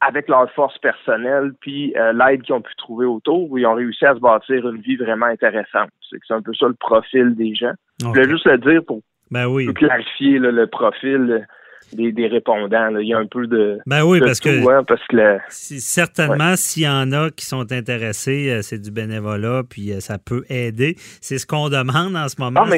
avec leur force personnelle, puis euh, l'aide qu'ils ont pu trouver autour, ils ont réussi à se bâtir une vie vraiment intéressante. C'est un peu ça le profil des gens. Je voulais juste le dire pour, ben oui. clarifier le profil des, répondants. Il y a un peu de. Ben oui, parce, que, hein, parce que certainement, s'il y en a qui sont intéressés, euh, c'est du bénévolat, puis euh, ça peut aider. C'est ce qu'on demande en ce moment. Ah,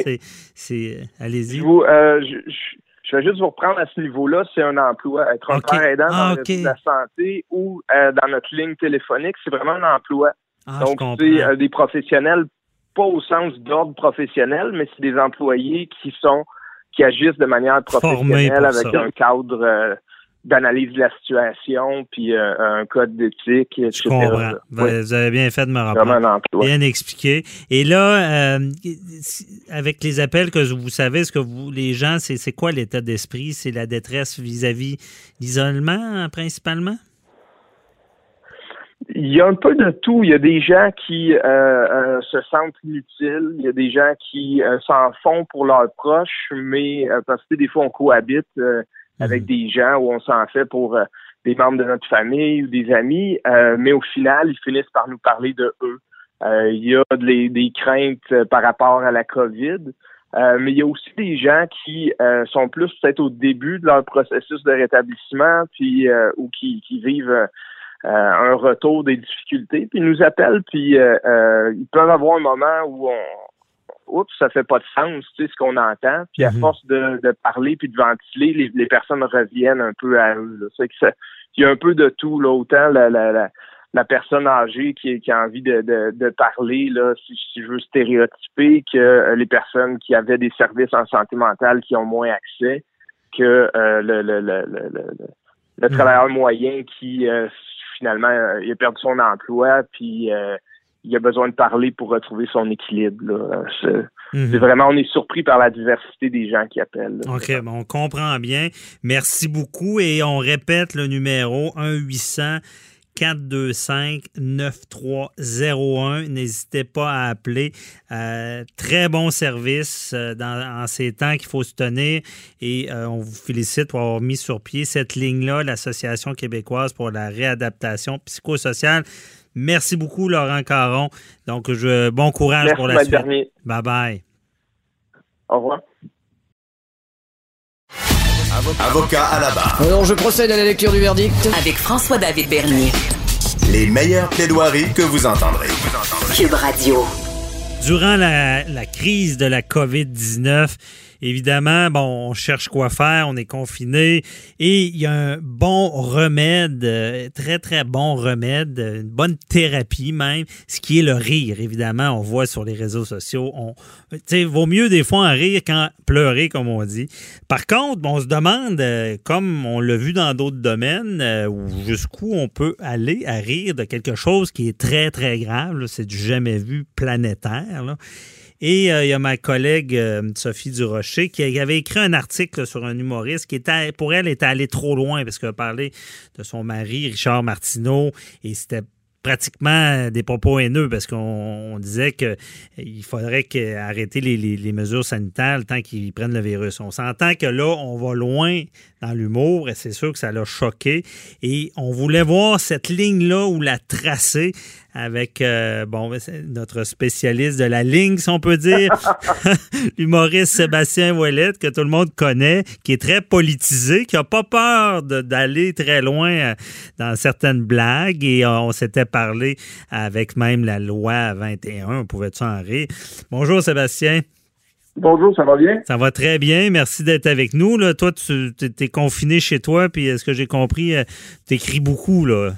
c'est, allez-y. Je, Je vais juste vous reprendre à ce niveau-là, c'est un emploi. Être un père aidant Ah, dans le- la santé ou euh, dans notre ligne téléphonique, c'est vraiment un emploi. Ah, je Donc, c'est euh, des professionnels, pas au sens d'ordre professionnel, mais c'est des employés qui sont qui agissent de manière professionnelle avec ça. un cadre euh, d'analyse de la situation, puis euh, un code d'éthique, etc. Je comprends. là. Vous Oui, vous avez bien fait de me rappeler. Bien expliqué. Et là, euh, avec les appels que vous savez, ce que vous, les gens, c'est quoi l'état d'esprit? C'est la détresse vis-à-vis l'isolement, hein, principalement? Il y a un peu de tout. Il y a des gens qui euh, euh, se sentent inutiles. Il y a des gens qui euh, s'en font pour leurs proches, mais parce que des fois on cohabite avec Mhm. des gens où on s'en fait pour euh, des membres de notre famille ou des amis, euh, mais au final, ils finissent par nous parler de eux. Euh, il y a des, des craintes euh, par rapport à la COVID, euh, mais il y a aussi des gens qui euh, sont plus peut-être au début de leur processus de rétablissement, puis euh, ou qui, qui vivent un retour des difficultés, puis ils nous appellent, puis euh, euh, ils peuvent avoir un moment où on oups, ça fait pas de sens, tu sais, ce qu'on entend. Puis à Mhm. force de, de parler puis de ventiler, les, les personnes reviennent un peu à eux. C'est que ça, il y a un peu de tout, là, autant la, la, la, la personne âgée qui, qui a envie de, de, de parler, là, si, si je veux stéréotyper, que euh, les personnes qui avaient des services en santé mentale qui ont moins accès, que euh, le, le, le, le, le, le Mhm. travailleur moyen qui euh, finalement il a perdu son emploi puis euh, il a besoin de parler pour retrouver son équilibre. C'est, Mhm. c'est vraiment, on est surpris par la diversité des gens qui appellent. là. OK, bon, on comprend bien. Merci beaucoup et on répète le numéro 1-800. 425-9301. N'hésitez pas à appeler. Euh, très bon service euh, dans, en ces temps qu'il faut se tenir et euh, on vous félicite pour avoir mis sur pied cette ligne-là, l'Association québécoise pour la réadaptation psychosociale. Merci beaucoup, Laurent Caron. Donc, je, bon courage Merci, pour la suite. Bye bye. Au revoir. Avocat à la barre. Alors je procède à la lecture du verdict. Avec François-David Bernier. Les meilleures plaidoiries que vous entendrez. Cube Radio. Durant la, la crise de la COVID-19, évidemment, bon, on cherche quoi faire, on est confiné et il y a un bon remède, euh, très, très bon remède, une bonne thérapie même, ce qui est le rire, évidemment. On voit sur les réseaux sociaux, on, vaut mieux des fois en rire qu'en pleurer, comme on dit. Par contre, on se demande, euh, comme on l'a vu dans d'autres domaines, euh, où jusqu'où on peut aller à rire de quelque chose qui est très, très grave. C'est du jamais vu planétaire. Et euh, il y a ma collègue euh, Sophie Durocher qui avait écrit un article sur un humoriste qui était, pour elle, était allé trop loin parce qu'elle parlait de son mari, Richard Martineau, et c'était pratiquement des propos haineux parce qu'on on disait que il faudrait arrêter les, les- les mesures sanitaires le temps qu'ils prennent le virus. On s'entend que là, on va loin dans l'humour et c'est sûr que ça l'a choqué. Et on voulait voir cette ligne-là ou la tracer avec euh, bon c'est notre spécialiste de la ligne, si on peut dire, (laughs) l'humoriste Sébastien Ouellette, que tout le monde connaît, qui est très politisé, qui a pas peur d'aller très loin euh, dans certaines blagues. Et euh, on s'était parlé avec même la loi 21, on pouvait en rire? Bonjour Sébastien. Bonjour, ça va bien? Ça va très bien. Merci d'être avec nous. Là, toi, tu es confiné chez toi, puis est-ce que j'ai compris, tu écris beaucoup là,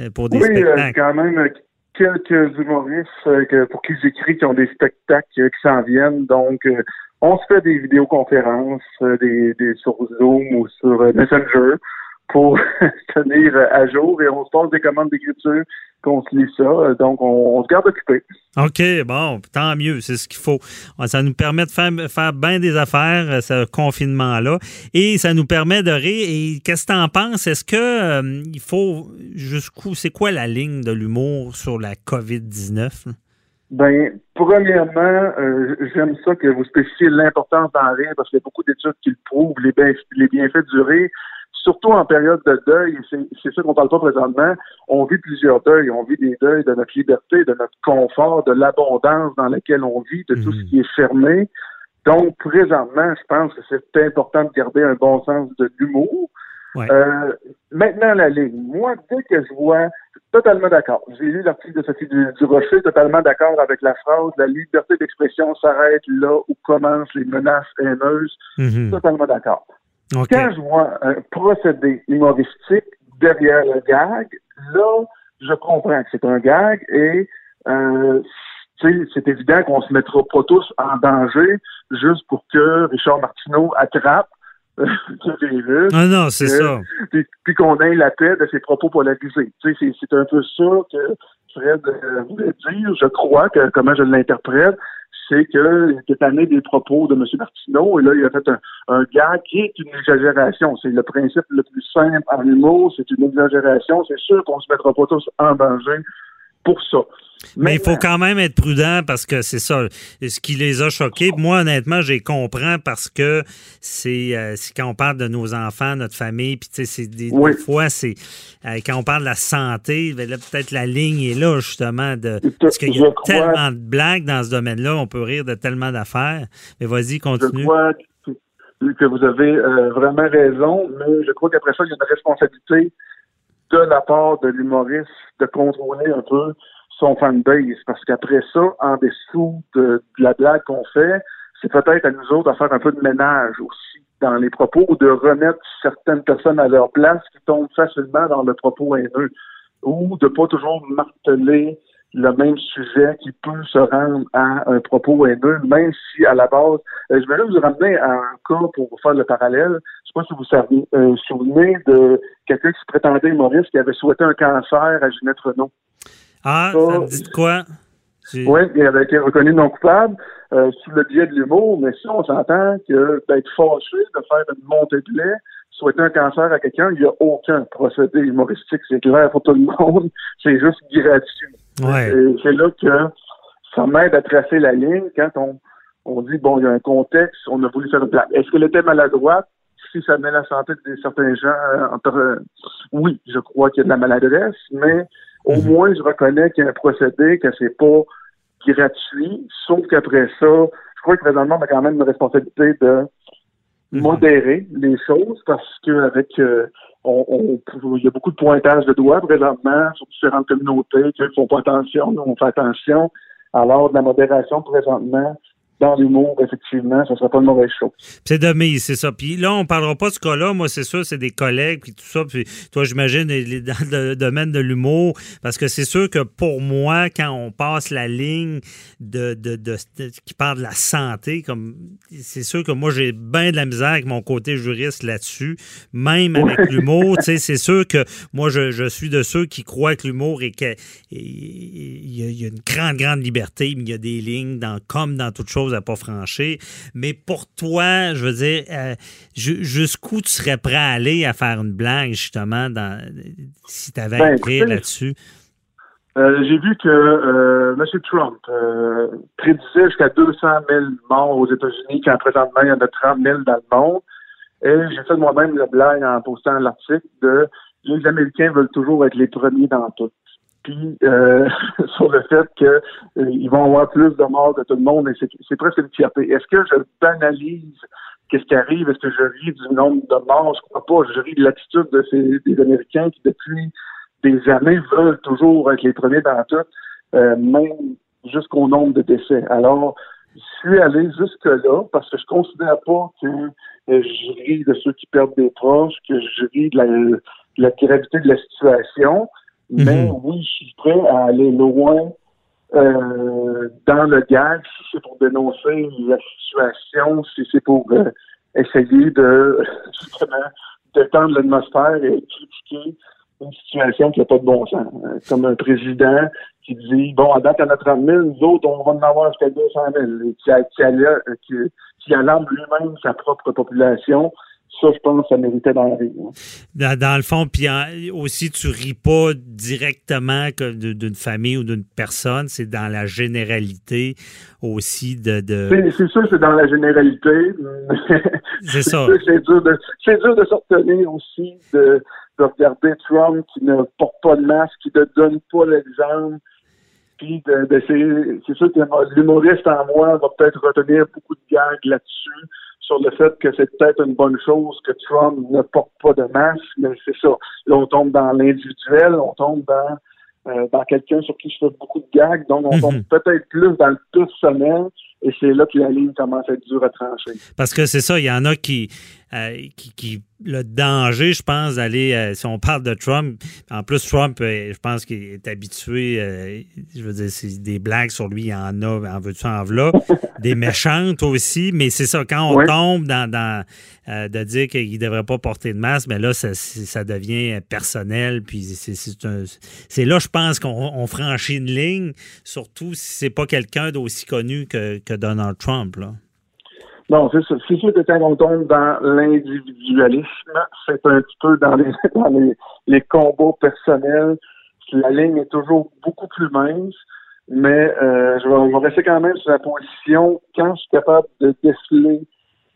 euh, pour des oui, euh, spectacles? quand même euh, quelques humoristes euh, pour qui j'écris qui ont des spectacles euh, qui s'en viennent. Donc, euh, on se fait des vidéoconférences euh, des, des, sur Zoom ou sur euh, Messenger pour (laughs) se tenir à jour et on se passe des commandes d'écriture qu'on se lit ça. Donc, on, on se garde occupé. OK, bon, tant mieux, c'est ce qu'il faut. Ça nous permet de faire, faire bien des affaires, euh, ce confinement-là, et ça nous permet de rire. Et qu'est-ce que tu en penses? Est-ce que euh, il faut jusqu'où, c'est quoi la ligne de l'humour sur la COVID-19? là? Ben, premièrement, euh, j'aime ça que vous spécifiez l'importance d'en rire parce qu'il y a beaucoup d'études qui le prouvent, les, bien- les bienfaits du rire, surtout en période de deuil. C'est c'est ça qu'on parle pas présentement. On vit plusieurs deuils. On vit des deuils de notre liberté, de notre confort, de l'abondance dans laquelle on vit, de tout Mhm. ce qui est fermé. Donc, présentement, je pense que c'est important de garder un bon sens de l'humour. Ouais. Euh, maintenant, la ligne. Moi, dès que je vois, totalement d'accord. J'ai lu l'article de Sophie du, du Rocher, totalement d'accord avec la phrase La liberté d'expression s'arrête là où commencent les menaces haineuses. Mhm. Totalement d'accord. Quand je vois un procédé humoristique derrière le gag, là, je comprends que c'est un gag et euh, c'est évident qu'on se mettra pas tous en danger juste pour que Richard Martineau attrape euh, (laughs) le virus. Ah non, c'est ça. Puis, qu'on ait la paix de ses propos polarisés. C'est un peu ça que Fred euh, voulait dire. Je crois que, comment je l'interprète, c'est que cette année des propos de M. Martineau, et là, il a fait un, un gag qui est une exagération. C'est le principe le plus simple en humour, c'est une exagération. C'est sûr qu'on se mettra pas tous en danger pour ça. Mais il faut quand même être prudent parce que c'est ça, ce qui les a choqués. Moi, honnêtement, j'ai comprends parce que c'est euh, quand on parle de nos enfants, notre famille, puis tu sais, des, fois, c'est euh, quand on parle de la santé, ben peut-être la ligne est là, justement, de parce qu'il y a tellement de blagues dans ce domaine-là, on peut rire de tellement d'affaires. Mais vas-y, continue. Je crois que vous avez euh, vraiment raison, mais je crois qu'après ça, il y a une responsabilité de la part de l'humoriste de contrôler un peu son fanbase. Parce qu'après ça, en dessous de, la blague qu'on fait, c'est peut-être à nous autres à faire un peu de ménage aussi dans les propos ou de remettre certaines personnes à leur place qui tombent facilement dans le propos haineux ou de pas toujours marteler le même sujet qui peut se rendre à un propos haineux, même si à la base, euh, je vais vous ramener à un cas pour faire le parallèle. Je sais pas si vous savez, euh, souvenez de quelqu'un qui se prétendait humoriste qui avait souhaité un cancer à Ginette Renault. Ah, ça, me dit quoi? Oui, il avait été reconnu non coupable euh, sous le biais de l'humour, mais si on s'entend que d'être fâché, de faire une montée de lait, souhaiter un cancer à quelqu'un, il n'y a aucun procédé humoristique, c'est clair pour tout le monde, (laughs) c'est juste gratuit. C'est là que ça m'aide à tracer la ligne quand on, on dit, bon, il y a un contexte, on a voulu faire une plaque. Est-ce qu'elle était maladroite? Si ça met la santé de certains gens, euh, oui, je crois qu'il y a de la maladresse, mais au mhm. moins, je reconnais qu'il y a un procédé, que c'est pas gratuit, sauf qu'après ça, je crois que présentement, on a quand même une responsabilité de mhm. modérer les choses parce qu'avec euh, on, il y a beaucoup de pointage de doigts présentement sur différentes communautés qui font pas attention, nous on fait attention. Alors, de la modération présentement, dans l'humour, effectivement, ça ne sera pas une mauvaise chose. C'est de mise, c'est ça. Puis là, on ne parlera pas de ce cas-là. Moi, c'est sûr, c'est des collègues, puis tout ça. Puis toi, j'imagine, dans le domaine de l'humour, parce que c'est sûr que pour moi, quand on passe la ligne de, de, de, qui parle de la santé, comme c'est sûr que moi, j'ai bien de la misère avec mon côté juriste là-dessus, même avec l'humour. c'est sûr que moi, je, je, suis de ceux qui croient que l'humour est qu'il y, y, a une grande, grande liberté, mais il y a des lignes dans, comme dans toute chose à pas franchir. Mais pour toi, je veux dire, euh, jusqu'où tu serais prêt à aller à faire une blague, justement, dans, si tu avais ben, écrit là-dessus? Euh, j'ai vu que euh, M. Trump prédisait jusqu'à 200 000 morts aux États-Unis, quand présentement, il y en a 30 000 dans le monde. Et j'ai fait moi-même la blague en postant l'article de les Américains veulent toujours être les premiers dans tout puis euh, (laughs) sur le fait qu'ils euh, vont avoir plus de morts que tout le monde, et c'est presque une fierté. Est-ce que je banalise qu'est-ce qui arrive? Est-ce que je ris du nombre de morts? Je crois pas. Je ris de l'attitude de ces, des Américains qui, depuis des années, veulent toujours être les premiers dans tout, euh, même jusqu'au nombre de décès. Alors, je suis allé jusque-là parce que je considère pas que je ris de ceux qui perdent des proches, que je ris de la, de la gravité de la situation. Mais mhm. oui, je suis prêt à aller loin euh, dans le gag, si c'est pour dénoncer la situation, si c'est pour euh, essayer de (laughs) justement détendre l'atmosphère et critiquer une situation qui n'a pas de bon sens. Comme un président qui dit Bon, à date, il y en a 30 000, nous autres, on va en avoir jusqu'à 200 000, qui, qui, qui, qui alarme lui-même sa propre population ça, je pense, ça méritait d'en rire. Dans, dans, le fond, puis aussi, tu ris pas directement d'une famille ou d'une personne, c'est dans la généralité aussi de. de... C'est sûr, c'est dans la généralité. (laughs) c'est ça. (laughs) C'est dur de, c'est dur de s'obtenir aussi de, de regarder Trump qui ne porte pas de masque, qui ne donne pas l'exemple. Puis de, de c'est sûr que l'humoriste en moi va peut-être retenir beaucoup de gags là-dessus sur le fait que c'est peut-être une bonne chose que Trump ne porte pas de masque, mais c'est ça. Là, on tombe dans l'individuel, on tombe dans, euh, dans quelqu'un sur qui je fais beaucoup de gags, donc on tombe mhm. peut-être plus dans le personnel, et c'est là que la ligne commence à être dure à trancher. Parce que c'est ça, il y en a qui euh, qui, le danger, je pense, d'aller, euh, si on parle de Trump, en plus, Trump, euh, je pense qu'il est habitué, je veux dire, c'est des blagues sur lui, il y en a, en veux-tu, en voilà, des méchantes aussi, mais c'est ça, quand on tombe dans, dans de dire qu'il ne devrait pas porter de masque, mais là, ça, ça devient personnel, puis c'est là, je pense qu'on franchit une ligne, surtout si c'est pas quelqu'un d'aussi connu que, que Donald Trump, là. Non, c'est sûr, c'est sûr que quand on tombe dans l'individualisme, c'est un petit peu dans les, (laughs) dans les, les combats personnels. La ligne est toujours beaucoup plus mince, mais euh, je, vais, rester quand même sur la position quand je suis capable de déceler,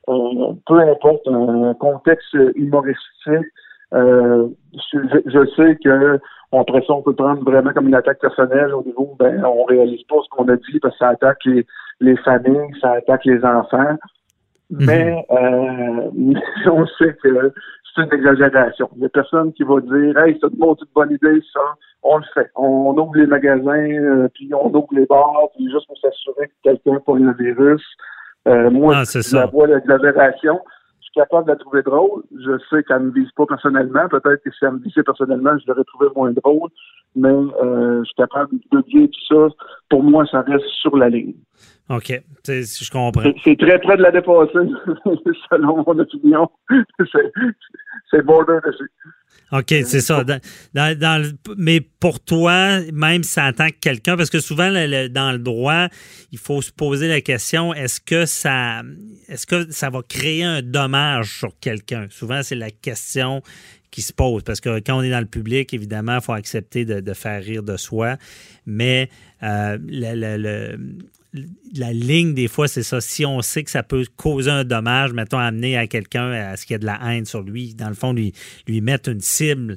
euh, peu importe un contexte humoristique. Euh, je, je, sais que ça, on peut prendre vraiment comme une attaque personnelle au niveau, ben, on réalise pas ce qu'on a dit parce que ça attaque les, les familles, ça attaque les enfants. Mhm. Mais euh, (laughs) on sait que c'est une exagération. Il y a personne qui va dire Hey, c'est une bonne idée, ça. On le fait. On, ouvre les magasins, euh, puis on ouvre les bars, puis juste pour s'assurer que quelqu'un pas le virus. Euh, moi, ah, la vois l'exagération. Je suis capable de la trouver drôle. Je sais qu'elle ne me vise pas personnellement. Peut-être que si elle me visait personnellement, je l'aurais trouvé moins drôle. Mais euh, je suis capable de dire tout ça. Pour moi, ça reste sur la ligne. OK. Je comprends. C'est très près de la dépasser, (laughs) selon mon opinion. (laughs) C'est border dessus. OK, c'est ça. mais pour toi, même si ça attaque quelqu'un, parce que souvent, dans le droit, il faut se poser la question est-ce que ça est-ce que ça va créer un dommage sur quelqu'un? Souvent, c'est la question qui se pose. Parce que quand on est dans le public, évidemment, il faut accepter de, faire rire de soi. Mais euh, le, la ligne, des fois, c'est ça. Si on sait que ça peut causer un dommage, mettons, amener à quelqu'un à ce qu'il y ait de la haine sur lui, dans le fond, lui, lui mettre une cible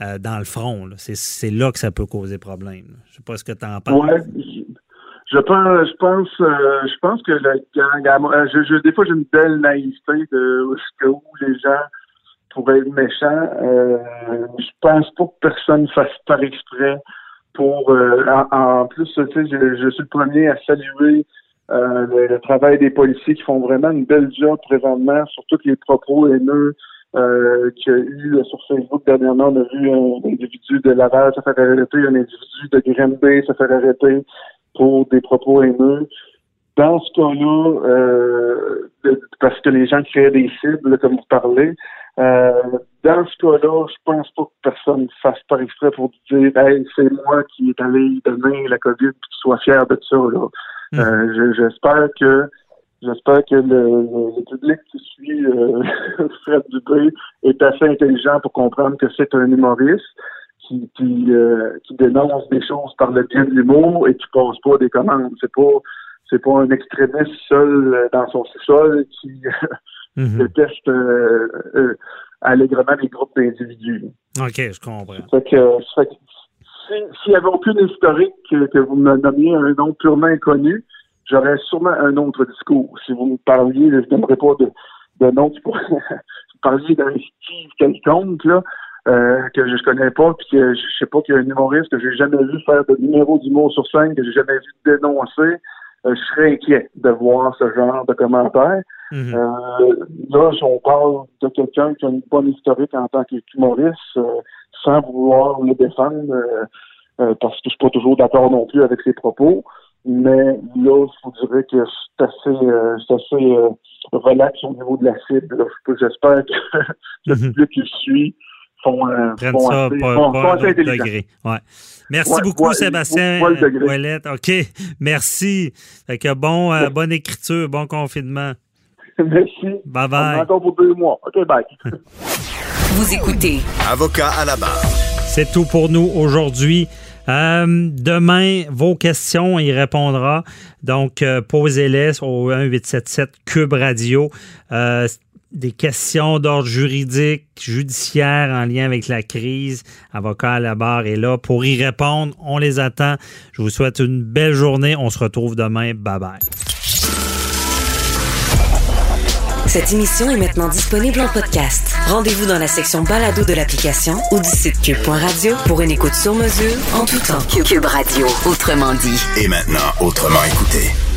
euh, dans le front, c'est là que ça peut causer problème. Je sais pas ce que tu en penses. Ouais, je, je euh, je pense que euh, des fois, j'ai une belle naïveté de où les gens pourraient être méchants. je pense pas que personne fasse par exprès pour euh, en, plus, tu sais, je, je, suis le premier à saluer euh, le, travail des policiers qui font vraiment une belle job présentement sur tous les propos haineux euh, qu'il y a eu sur Facebook dernièrement. On a vu un individu de Laval se faire arrêter, un individu de Granby se faire arrêter pour des propos haineux. Dans ce cas-là, euh, parce que les gens créaient des cibles, comme vous parlez, euh, dans ce cas-là, je pense pas que personne fasse pas exprès pour dire Hey, c'est moi qui est allé donner la COVID et que tu sois fier de ça. Là. Hmm. Euh, j'espère que j'espère que le, public qui suit euh, (laughs) Fred Dubé est assez intelligent pour comprendre que c'est un humoriste qui, qui, euh, qui dénonce des choses par le biais de l'humour et qui pose pas des commandes. C'est pas c'est pas un extrémiste seul dans son sous-sol qui (laughs) mm déteste euh, euh, allègrement les groupes d'individus. OK, je comprends. Fait que, s'il n'y avait aucune historique que, vous me nommiez un nom purement inconnu, j'aurais sûrement un autre discours. Si vous me parliez, je n'aimerais pas de, de nom qui pourrait (laughs) vous parliez d'un Steve quelconque, là, euh, que je ne connais pas, puis que je sais pas qu'il y a un humoriste que j'ai jamais vu faire de numéro d'humour sur scène, que j'ai jamais vu dénoncer. Euh, je serais inquiet de voir ce genre de commentaires. Mhm. euh, là, on parle de quelqu'un qui a une bonne historique en tant qu'humoriste, euh, sans vouloir le défendre, euh, parce que je suis pas toujours d'accord non plus avec ses propos. Mais là, je vous dirais que c'est assez, c'est assez relax au niveau de la cible. J'espère que (laughs) le mhm. public qui suit Prennent ça assez, pas, pas degré. Ouais. Merci beaucoup, Sébastien Ouellette. OK, merci. Fait que bon, euh, bonne écriture, bon confinement. (laughs) Merci. Bye bye. Encore pour deux mois. OK, bye. (laughs) Vous écoutez. Avocat à la barre. C'est tout pour nous aujourd'hui. Euh, demain, vos questions, il répondra. Donc, euh, posez-les au 1877 Cube Radio. Euh, des questions d'ordre juridique, judiciaire en lien avec la crise. Avocat à la barre est là pour y répondre. On les attend. Je vous souhaite une belle journée. On se retrouve demain. Bye bye. Cette émission est maintenant disponible en podcast. Rendez-vous dans la section balado de l'application ou du site cube.radio pour une écoute sur mesure en tout temps. Cube Radio, autrement dit. Et maintenant, autrement écouté.